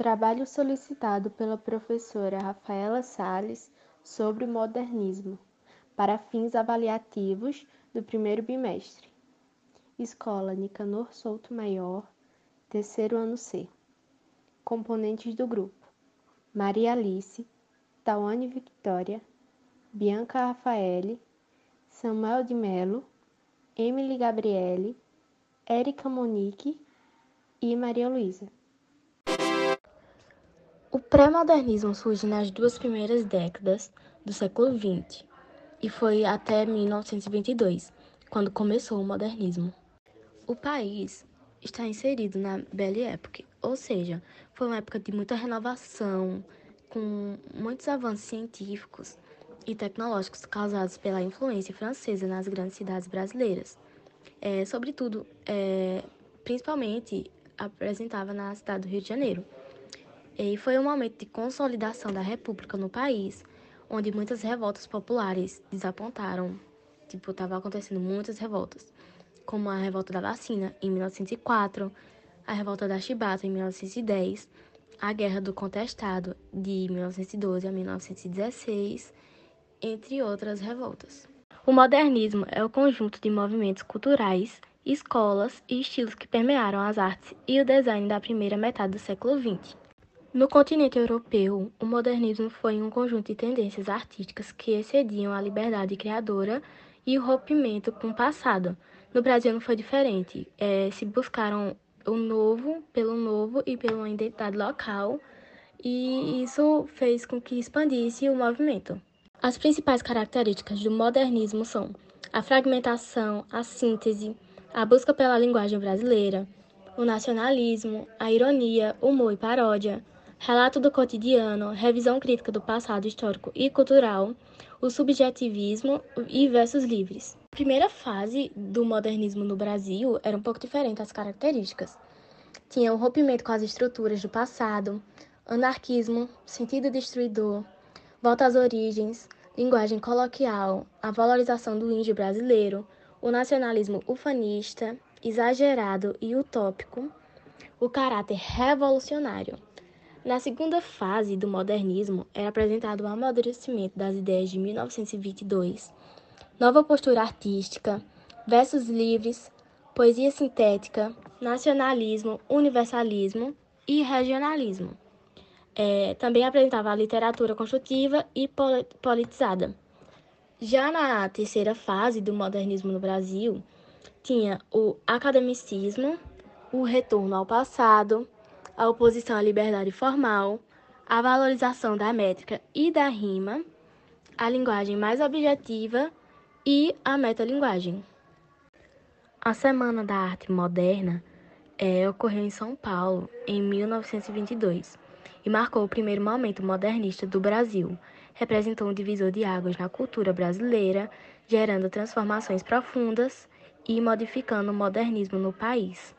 Trabalho solicitado pela professora Rafaela Sales sobre modernismo, para fins avaliativos do primeiro bimestre. Escola Nicanor Souto Maior, terceiro ano C. Componentes do grupo: Maria Alice, Tawane Victoria, Bianca Rafaele, Samuel de Melo, Emily Gabriele, Érica Monique e Maria Luísa. O pré-modernismo surge nas duas primeiras décadas do século XX e foi até 1922, quando começou o modernismo. O país está inserido na Belle Époque, ou seja, foi uma época de muita renovação, com muitos avanços científicos e tecnológicos causados pela influência francesa nas grandes cidades brasileiras. É, sobretudo, é, principalmente apresentava na cidade do Rio de Janeiro. E foi um momento de consolidação da República no país, onde muitas revoltas populares desapontaram. Tipo, estava acontecendo muitas revoltas, como a revolta da vacina em 1904, a revolta da chibata em 1910, a Guerra do Contestado de 1912 a 1916, entre outras revoltas. O modernismo é o conjunto de movimentos culturais, escolas e estilos que permearam as artes e o design da primeira metade do século XX. No continente europeu, o modernismo foi um conjunto de tendências artísticas que excediam a liberdade criadora e o rompimento com o passado. No Brasil não foi diferente. É, se buscaram o novo pelo novo e pela identidade local, e isso fez com que expandisse o movimento. As principais características do modernismo são a fragmentação, a síntese, a busca pela linguagem brasileira, o nacionalismo, a ironia, humor e paródia, relato do cotidiano, revisão crítica do passado histórico e cultural, o subjetivismo e versos livres. A primeira fase do modernismo no Brasil era um pouco diferente as características. Tinha o rompimento com as estruturas do passado, anarquismo, sentido destruidor, volta às origens, linguagem coloquial, a valorização do índio brasileiro, o nacionalismo ufanista, exagerado e utópico, o caráter revolucionário. Na segunda fase do modernismo, era apresentado o amadurecimento das ideias de 1922, nova postura artística, versos livres, poesia sintética, nacionalismo, universalismo e regionalismo. É, também apresentava a literatura construtiva e politizada. Já na terceira fase do modernismo no Brasil, tinha o academicismo, o retorno ao passado, a oposição à liberdade formal, a valorização da métrica e da rima, a linguagem mais objetiva e a metalinguagem. A Semana da Arte Moderna é, ocorreu em São Paulo em 1922 e marcou o primeiro momento modernista do Brasil. Representou um divisor de águas na cultura brasileira, gerando transformações profundas e modificando o modernismo no país.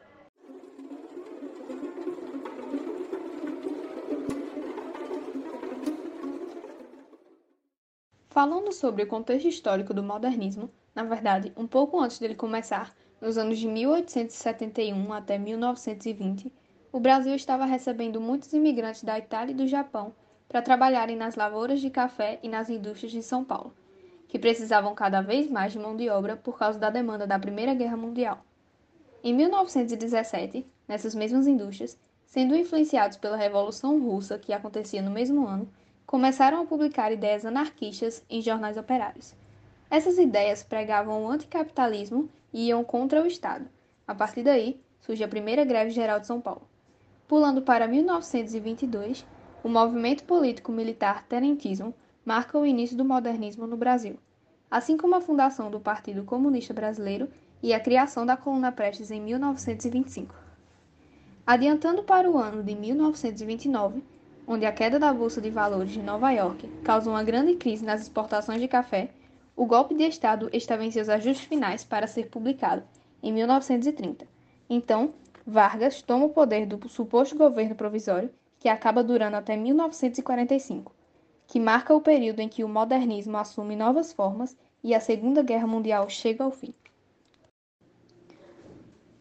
Falando sobre o contexto histórico do modernismo, na verdade, um pouco antes dele começar, nos anos de 1871 até 1920, o Brasil estava recebendo muitos imigrantes da Itália e do Japão para trabalharem nas lavouras de café e nas indústrias de São Paulo, que precisavam cada vez mais de mão de obra por causa da demanda da Primeira Guerra Mundial. Em 1917, nessas mesmas indústrias, sendo influenciados pela Revolução Russa que acontecia no mesmo ano, começaram a publicar ideias anarquistas em jornais operários. Essas ideias pregavam o anticapitalismo e iam contra o Estado. A partir daí, surge a primeira greve geral de São Paulo. Pulando para 1922, o movimento político-militar tenentismo marca o início do modernismo no Brasil, assim como a fundação do Partido Comunista Brasileiro e a criação da Coluna Prestes em 1925. Adiantando para o ano de 1929, onde a queda da Bolsa de Valores de Nova York causou uma grande crise nas exportações de café, o golpe de Estado estava em seus ajustes finais para ser publicado, em 1930. Então, Vargas toma o poder do suposto governo provisório, que acaba durando até 1945, que marca o período em que o modernismo assume novas formas e a Segunda Guerra Mundial chega ao fim.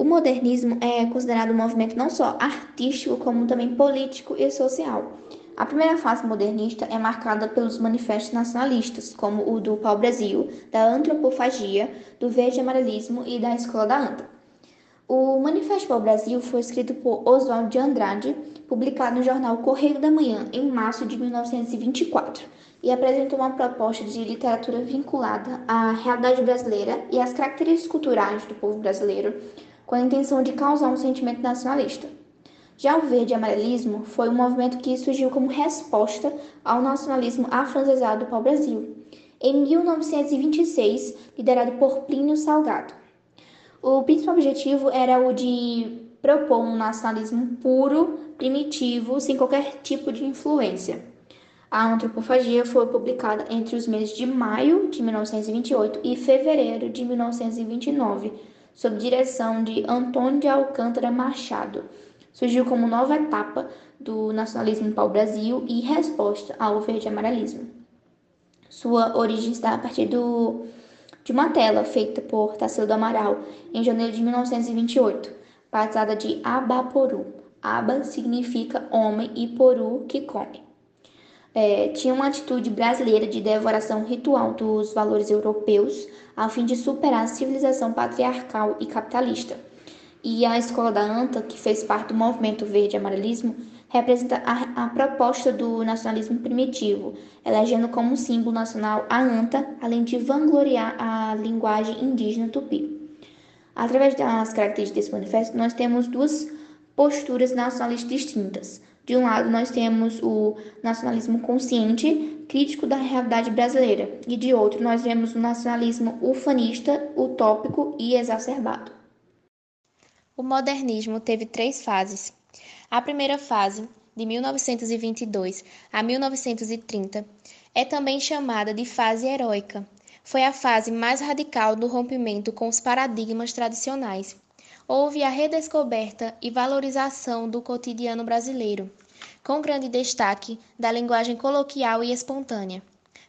O modernismo é considerado um movimento não só artístico, como também político e social. A primeira fase modernista é marcada pelos manifestos nacionalistas, como o do pau-brasil, da antropofagia, do verde-amarelismo e da escola da anta. O Manifesto pau-brasil foi escrito por Oswald de Andrade, publicado no jornal Correio da Manhã em março de 1924, e apresentou uma proposta de literatura vinculada à realidade brasileira e às características culturais do povo brasileiro, com a intenção de causar um sentimento nacionalista. Já o verde amarelismo foi um movimento que surgiu como resposta ao nacionalismo afrancesado do pau-brasil, em 1926, liderado por Plínio Salgado. O principal objetivo era o de propor um nacionalismo puro, primitivo, sem qualquer tipo de influência. A antropofagia foi publicada entre os meses de maio de 1928 e fevereiro de 1929, sob direção de Antônio de Alcântara Machado surgiu como nova etapa do nacionalismo pau-brasil e resposta ao verde-amarelismo. Sua origem está a partir do, de uma tela feita por Tarsila do Amaral em janeiro de 1928, batizada de Abaporu. Aba significa homem e poru que come. É, tinha uma atitude brasileira de devoração ritual dos valores europeus a fim de superar a civilização patriarcal e capitalista e a Escola da ANTA, que fez parte do movimento verde-amarelismo, representa a, a, proposta do nacionalismo primitivo, elegendo como símbolo nacional a anta, além de vangloriar a linguagem indígena tupi. Através das características desse manifesto, nós temos duas posturas nacionalistas distintas. De um lado, nós temos o nacionalismo consciente, crítico da realidade brasileira, e de outro, nós vemos o nacionalismo ufanista, utópico e exacerbado. O modernismo teve três fases. A primeira fase, de 1922 a 1930, é também chamada de fase heróica. Foi a fase mais radical do rompimento com os paradigmas tradicionais. Houve a redescoberta e valorização do cotidiano brasileiro, com grande destaque da linguagem coloquial e espontânea,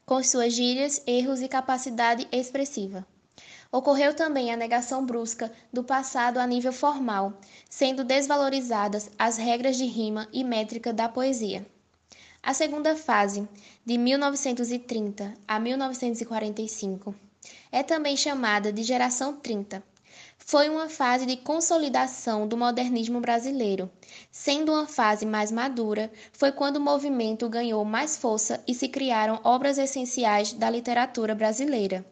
com suas gírias, erros e capacidade expressiva. Ocorreu também a negação brusca do passado a nível formal, sendo desvalorizadas as regras de rima e métrica da poesia. A segunda fase, de 1930 a 1945, é também chamada de Geração 30. Foi uma fase de consolidação do modernismo brasileiro. Sendo uma fase mais madura, foi quando o movimento ganhou mais força e se criaram obras essenciais da literatura brasileira.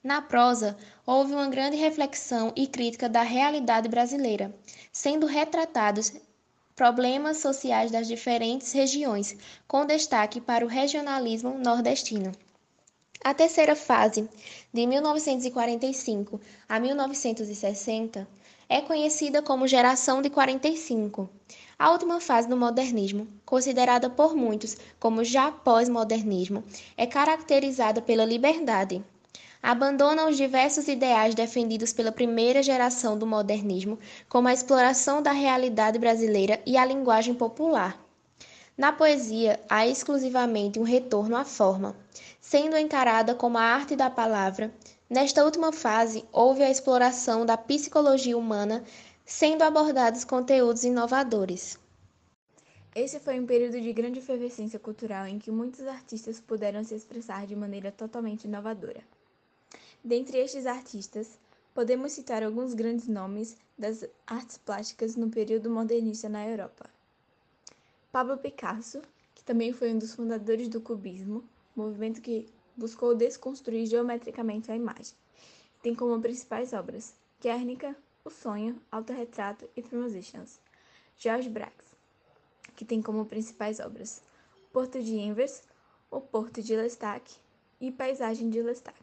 Na prosa, houve uma grande reflexão e crítica da realidade brasileira, sendo retratados problemas sociais das diferentes regiões, com destaque para o regionalismo nordestino. A terceira fase, de 1945 a 1960, é conhecida como Geração de 45. A última fase do modernismo, considerada por muitos como já pós-modernismo, é caracterizada pela liberdade, abandona os diversos ideais defendidos pela primeira geração do modernismo, como a exploração da realidade brasileira e a linguagem popular. Na poesia, há exclusivamente um retorno à forma, sendo encarada como a arte da palavra. Nesta última fase, houve a exploração da psicologia humana, sendo abordados conteúdos inovadores. Esse foi um período de grande efervescência cultural em que muitos artistas puderam se expressar de maneira totalmente inovadora. Dentre estes artistas, podemos citar alguns grandes nomes das artes plásticas no período modernista na Europa. Pablo Picasso, que também foi um dos fundadores do cubismo, movimento que buscou desconstruir geometricamente a imagem. Tem como principais obras Guernica, O Sonho, Autorretrato e Transitions. George Brax, que tem como principais obras Porto de Invers, O Porto de Lestat e Paisagem de Lestat.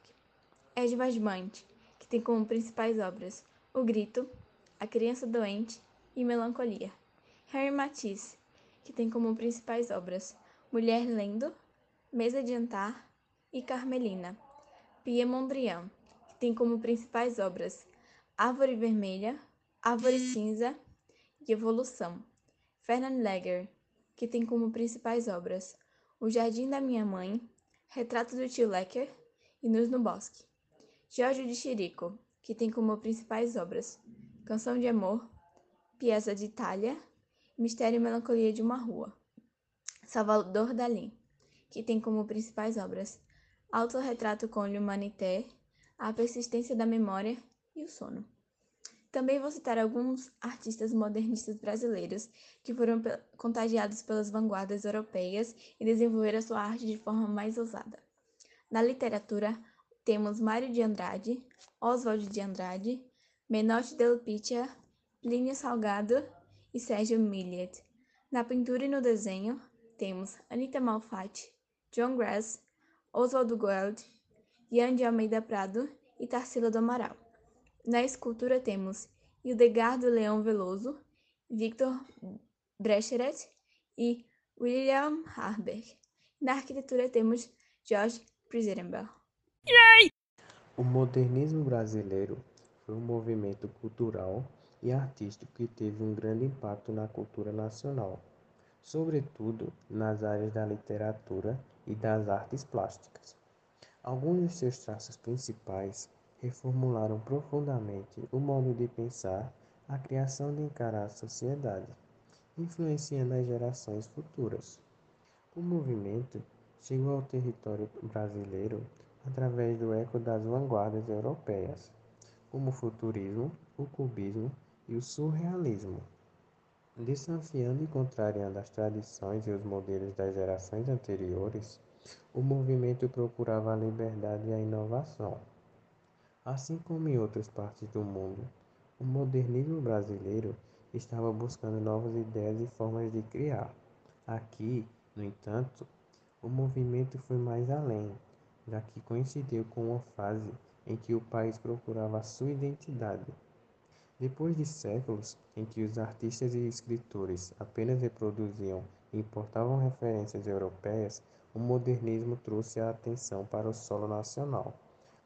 Edvard Munch, que tem como principais obras O Grito, A Criança Doente e Melancolia. Harry Matisse, que tem como principais obras Mulher Lendo, Mesa de Jantar e Carmelina. Pierre Mondrian, que tem como principais obras Árvore Vermelha, Árvore Cinza e Evolução. Fernand Lager, que tem como principais obras O Jardim da Minha Mãe, Retrato do Tio Lecker e Luz no Bosque. Jorge de Chirico, que tem como principais obras Canção de Amor, Piazza de Itália, Mistério e Melancolia de uma Rua. Salvador Dalí, que tem como principais obras Autorretrato com l'Humanité, A Persistência da Memória e O Sono. Também vou citar alguns artistas modernistas brasileiros que foram contagiados pelas vanguardas europeias e desenvolveram sua arte de forma mais ousada. Na literatura, temos Mário de Andrade, Oswald de Andrade, Menotti del Picchia, Plínio Salgado e Sérgio Millet. Na pintura e no desenho, temos Anita Malfatti, John Grass, Oswaldo Gold, Ian de Almeida Prado e Tarsila do Amaral. Na escultura temos Hildegardo Leão Veloso, Victor Brecheret e William Harberg. Na arquitetura temos George Prizrenberg. O modernismo brasileiro foi um movimento cultural e artístico que teve um grande impacto na cultura nacional, sobretudo nas áreas da literatura e das artes plásticas. Alguns de seus traços principais reformularam profundamente o modo de pensar, a criação de encarar a sociedade, influenciando as gerações futuras. O movimento chegou ao território brasileiro através do eco das vanguardas europeias, como o futurismo, o cubismo e o surrealismo. Desafiando e contrariando as tradições e os modelos das gerações anteriores, o movimento procurava a liberdade e a inovação. Assim como em outras partes do mundo, o modernismo brasileiro estava buscando novas ideias e formas de criar. Aqui, no entanto, o movimento foi mais além, já que coincidiu com uma fase em que o país procurava sua identidade. Depois de séculos em que os artistas e escritores apenas reproduziam e importavam referências europeias, o modernismo trouxe a atenção para o solo nacional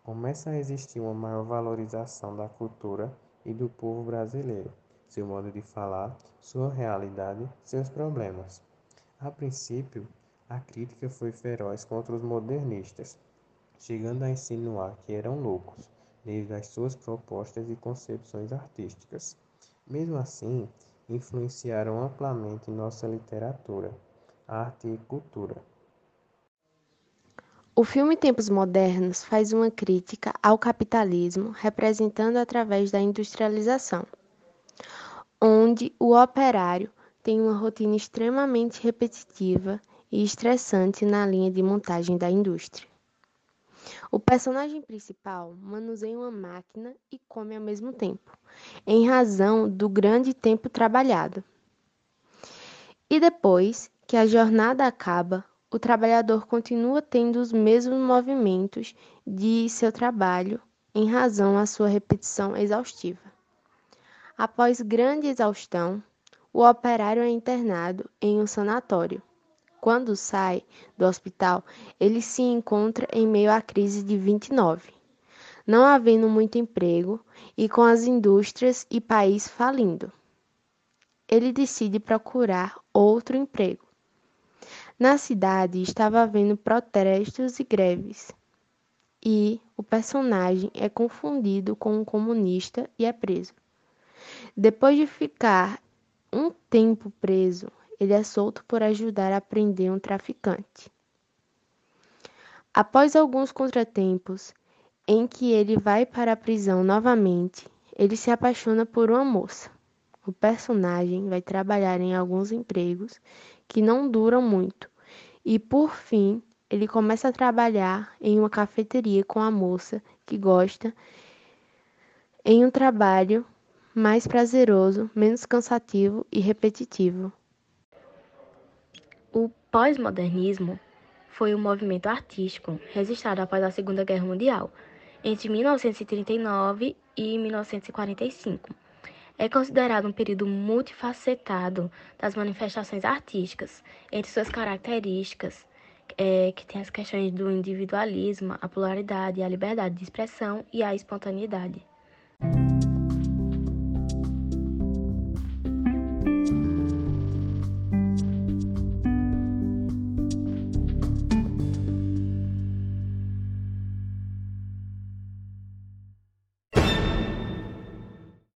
começa a existir uma maior valorização da cultura e do povo brasileiro, seu modo de falar, sua realidade, seus problemas. A princípio, a crítica foi feroz contra os modernistas, chegando a insinuar que eram loucos, devido às suas propostas e concepções artísticas. Mesmo assim, influenciaram amplamente nossa literatura, arte e cultura. O filme Tempos Modernos faz uma crítica ao capitalismo, representando através da industrialização, onde o operário tem uma rotina extremamente repetitiva e estressante na linha de montagem da indústria. O personagem principal manuseia uma máquina e come ao mesmo tempo, em razão do grande tempo trabalhado. E depois que a jornada acaba, o trabalhador continua tendo os mesmos movimentos de seu trabalho em razão à sua repetição exaustiva. Após grande exaustão, o operário é internado em um sanatório. Quando sai do hospital, ele se encontra em meio à crise de 29, não havendo muito emprego e com as indústrias e país falindo. Ele decide procurar outro emprego na cidade estava havendo protestos e greves, e o personagem é confundido com um comunista e é preso. Depois de ficar um tempo preso, ele é solto por ajudar a prender um traficante. Após alguns contratempos, em que ele vai para a prisão novamente, ele se apaixona por uma moça. O personagem vai trabalhar em alguns empregos que não duram muito, e por fim ele começa a trabalhar em uma cafeteria com a moça que gosta, em um trabalho mais prazeroso, menos cansativo e repetitivo. O pós-modernismo foi um movimento artístico registrado após a Segunda Guerra Mundial, entre 1939 e 1945 é considerado um período multifacetado das manifestações artísticas, entre suas características, é, que tem as questões do individualismo, a pluralidade, a liberdade de expressão e a espontaneidade.